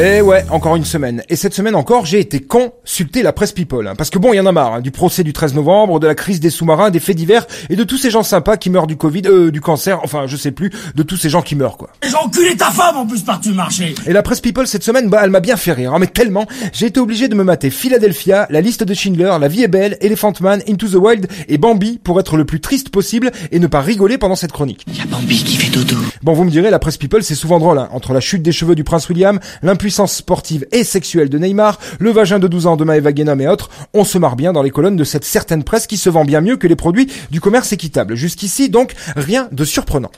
Et ouais, encore une semaine. Et cette semaine encore, j'ai été consulter la presse people. hein. parce que bon, il y en a marre. hein, du procès du 13 novembre, de la crise des sous-marins, des faits divers, et de tous ces gens sympas qui meurent du Covid, euh, du cancer, enfin, je sais plus, de tous ces gens qui meurent, quoi. J'ai enculé ta femme en plus par-dessus le marché Et la presse people cette semaine, bah, elle m'a bien fait rire, hein, mais tellement, j'ai été obligé de me mater Philadelphia, la liste de Schindler, La vie est belle, Elephant Man, Into the Wild et Bambi pour être le plus triste possible et ne pas rigoler pendant cette chronique. Y'a Bambi qui fait dodo. Bon, vous me direz, la presse people, c'est souvent drôle, hein. entre la chute des cheveux du prince William, l'impuissance sportive et sexuelle de Neymar, le vagin de 12 ans de Maëva Guénam et autres, on se marre bien dans les colonnes de cette certaine presse qui se vend bien mieux que les produits du commerce équitable. Jusqu'ici, donc, rien de surprenant.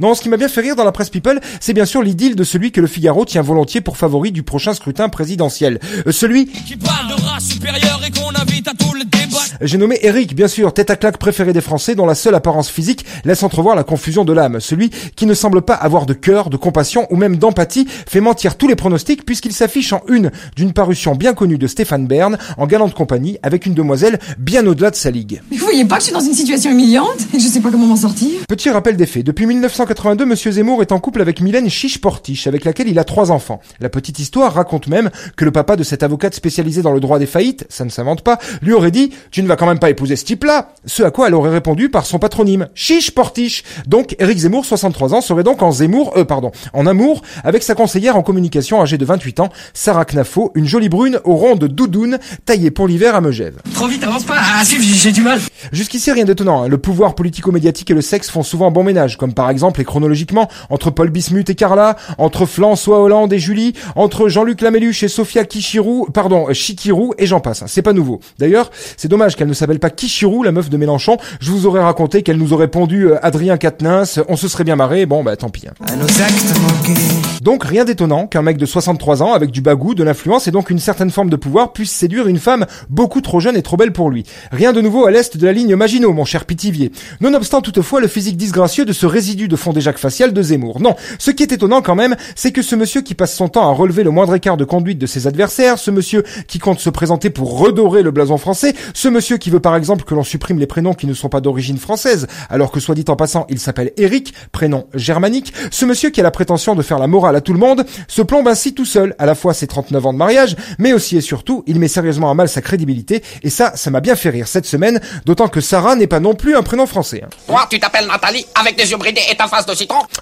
Non, ce qui m'a bien fait rire dans la presse people, c'est bien sûr l'idylle de celui que le Figaro tient volontiers pour favori du prochain scrutin présidentiel. Euh, celui, qui parle de race supérieure et qu'on invite à tout le débat. j'ai nommé Eric, bien sûr, tête à claque préféré des Français dont la seule apparence physique laisse entrevoir la confusion de l'âme. Celui qui ne semble pas avoir de cœur, de compassion ou même d'empathie fait mentir tous les pronostics puisqu'il s'affiche en une d'une parution bien connue de Stéphane Bern en galante compagnie avec une demoiselle bien au-delà de sa ligue. Mais vous voyez pas que je suis dans une situation humiliante et que je sais pas comment m'en sortir? Petit rappel des faits. Depuis 1982, Monsieur Zemmour est en couple avec Mylène Chiche-Portiche, avec laquelle il a trois enfants. La petite histoire raconte même que le papa de cette avocate spécialisée dans le droit des faillites, ça ne s'invente pas, lui aurait dit « Tu ne vas quand même pas épouser ce type-là !» Ce à quoi elle aurait répondu par son patronyme, Chiche-Portiche. Donc, Éric Zemmour, 63 ans, serait donc en Zemmour, euh, pardon, en amour, avec sa conseillère en communication âgée de 28 ans, Sarah Knafo, une jolie brune aux rondes doudoune, taillée pour l'hiver à Megève. Trop vite, avance pas, suivre, j'ai du mal. Jusqu'ici, rien d'étonnant. hein. Le pouvoir politico-médiatique et le sexe font souvent bon ménage, comme par exemple et chronologiquement entre Paul Bismuth et Carla, entre François Hollande et Julie, entre Jean-Luc Lamelluche et Sofia Kichirou, pardon, euh, Chikirou, et j'en passe. C'est pas nouveau. D'ailleurs, c'est dommage qu'elle ne s'appelle pas Kichirou, la meuf de Mélenchon. Je vous aurais raconté qu'elle nous aurait pondu euh, Adrien Quatennens. On se serait bien marré. Bon, bah tant pis. hein. À nos actes manqués. Donc rien d'étonnant qu'un mec de 63 ans avec du bagou, de l'influence et donc une certaine forme de pouvoir puisse séduire une femme beaucoup trop jeune et trop belle pour lui. Rien de nouveau à l'est de la ligne Maginot, mon cher Pitivier. Nonobstant toutefois le physique disgracieux de ce résidu de déjà facial de Zemmour. Non, ce qui est étonnant quand même, c'est que ce monsieur qui passe son temps à relever le moindre écart de conduite de ses adversaires, ce monsieur qui compte se présenter pour redorer le blason français, ce monsieur qui veut par exemple que l'on supprime les prénoms qui ne sont pas d'origine française, alors que soit dit en passant, il s'appelle Eric, prénom germanique, ce monsieur qui a la prétention de faire la morale à tout le monde, se plombe ainsi tout seul, à la fois ses 39 ans de mariage, mais aussi et surtout, il met sérieusement à mal sa crédibilité, et ça, ça m'a bien fait rire cette semaine, d'autant que Sarah n'est pas non plus un prénom français.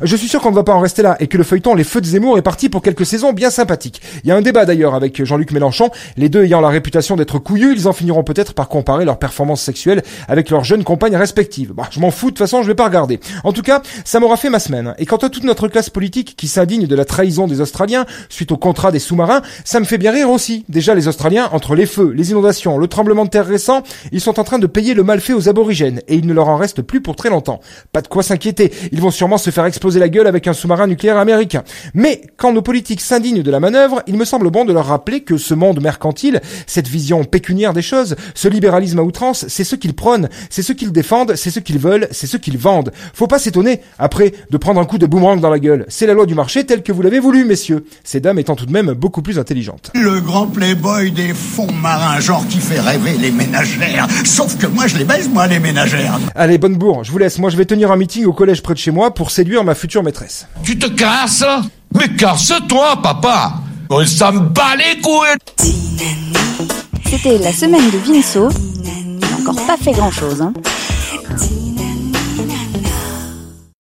Je suis sûr qu'on ne va pas en rester là et que le feuilleton Les Feux de Zemmour est parti pour quelques saisons bien sympathiques. Il y a un débat d'ailleurs avec Jean-Luc Mélenchon, les deux ayant la réputation d'être couillus, ils en finiront peut-être par comparer leurs performances sexuelles avec leurs jeunes compagnes respectives. Bah, je m'en fous, de toute façon, je vais pas regarder. En tout cas, ça m'aura fait ma semaine. Et quant à toute notre classe politique qui s'indigne de la trahison des Australiens suite au contrat des sous-marins, ça me fait bien rire aussi. Déjà, les Australiens, entre les feux, les inondations, le tremblement de terre récent, ils sont en train de payer le mal fait aux aborigènes et il ne leur en reste plus pour très longtemps. Pas de quoi s'inquiéter, ils vont sûrement se faire exploser la gueule avec un sous-marin nucléaire américain. Mais quand nos politiques s'indignent de la manœuvre, il me semble bon de leur rappeler que ce monde mercantile, cette vision pécuniaire des choses, ce libéralisme à outrance, c'est ce qu'ils prônent, c'est ce qu'ils défendent, c'est ce qu'ils veulent, c'est ce qu'ils vendent. Faut pas s'étonner, après, de prendre un coup de boomerang dans la gueule. C'est la loi du marché telle que vous l'avez voulu, messieurs. Ces dames étant tout de même beaucoup plus intelligentes. Le grand playboy des fonds marins, genre qui fait rêver les ménagères. Sauf que moi, je les baise, moi, les ménagères. Allez, bonne bourre, je vous laisse. Moi, je vais tenir un meeting au collège près de chez moi pour séduire ma future maîtresse. Tu te casses Mais casse-toi, papa Ça me bat les couilles C'était la semaine de Vinceau. Il n'a encore pas fait grand chose. Hein.